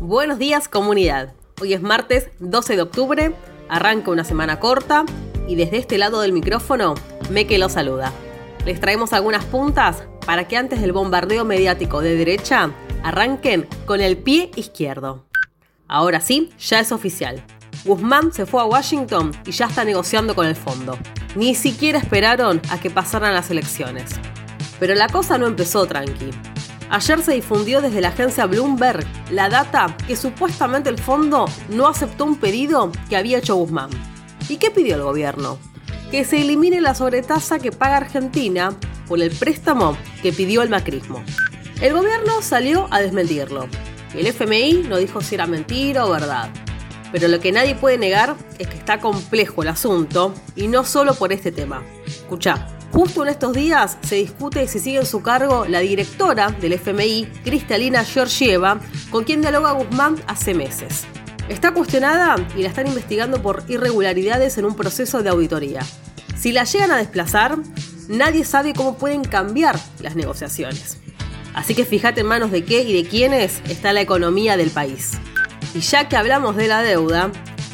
Buenos días comunidad. Hoy es martes 12 de octubre, arranca una semana corta y desde este lado del micrófono me que lo saluda. Les traemos algunas puntas para que antes del bombardeo mediático de derecha arranquen con el pie izquierdo. Ahora sí, ya es oficial. Guzmán se fue a Washington y ya está negociando con el fondo. Ni siquiera esperaron a que pasaran las elecciones. Pero la cosa no empezó tranqui. Ayer se difundió desde la agencia Bloomberg la data que supuestamente el fondo no aceptó un pedido que había hecho Guzmán. ¿Y qué pidió el gobierno? Que se elimine la sobretasa que paga Argentina por el préstamo que pidió el macrismo. El gobierno salió a desmentirlo. El FMI no dijo si era mentira o verdad. Pero lo que nadie puede negar es que está complejo el asunto y no solo por este tema. Escucha, Justo en estos días se discute si sigue en su cargo la directora del FMI, Cristalina Georgieva, con quien dialoga Guzmán hace meses. Está cuestionada y la están investigando por irregularidades en un proceso de auditoría. Si la llegan a desplazar, nadie sabe cómo pueden cambiar las negociaciones. Así que fíjate en manos de qué y de quiénes está la economía del país. Y ya que hablamos de la deuda,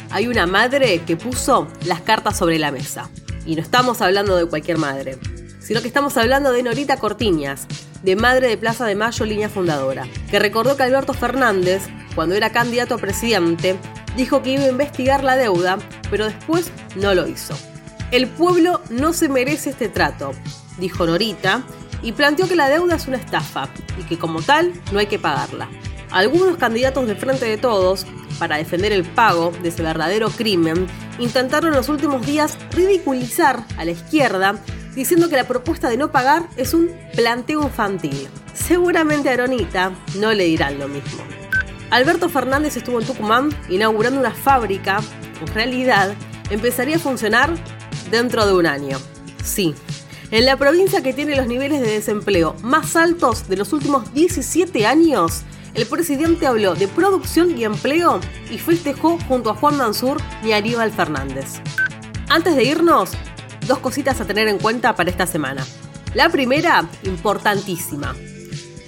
hay una madre que puso las cartas sobre la mesa. Y no estamos hablando de cualquier madre, sino que estamos hablando de Norita Cortiñas, de madre de Plaza de Mayo, línea fundadora, que recordó que Alberto Fernández, cuando era candidato a presidente, dijo que iba a investigar la deuda, pero después no lo hizo. El pueblo no se merece este trato, dijo Norita, y planteó que la deuda es una estafa y que como tal no hay que pagarla. Algunos candidatos de Frente de Todos, para defender el pago de ese verdadero crimen, intentaron en los últimos días ridiculizar a la izquierda diciendo que la propuesta de no pagar es un planteo infantil. Seguramente a Aronita no le dirán lo mismo. Alberto Fernández estuvo en Tucumán inaugurando una fábrica que en realidad empezaría a funcionar dentro de un año. Sí, en la provincia que tiene los niveles de desempleo más altos de los últimos 17 años, el presidente habló de producción y empleo y festejó junto a Juan Mansur y Aníbal Fernández. Antes de irnos, dos cositas a tener en cuenta para esta semana. La primera, importantísima.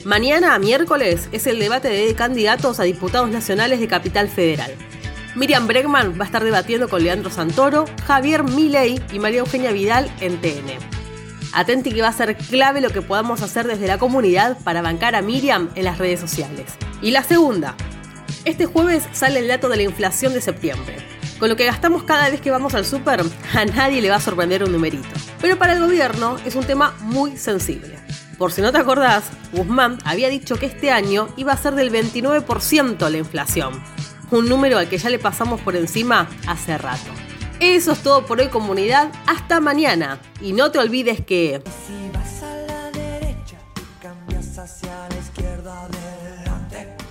Mañana, miércoles, es el debate de candidatos a diputados nacionales de Capital Federal. Miriam Bregman va a estar debatiendo con Leandro Santoro, Javier Milei y María Eugenia Vidal en TN. Atenti que va a ser clave lo que podamos hacer desde la comunidad para bancar a Miriam en las redes sociales. Y la segunda, este jueves sale el dato de la inflación de septiembre. Con lo que gastamos cada vez que vamos al súper, a nadie le va a sorprender un numerito. Pero para el gobierno es un tema muy sensible. Por si no te acordás, Guzmán había dicho que este año iba a ser del 29% la inflación. Un número al que ya le pasamos por encima hace rato. Eso es todo por hoy comunidad, hasta mañana. Y no te olvides que... Si vas a la derecha, cambias hacia la izquierda de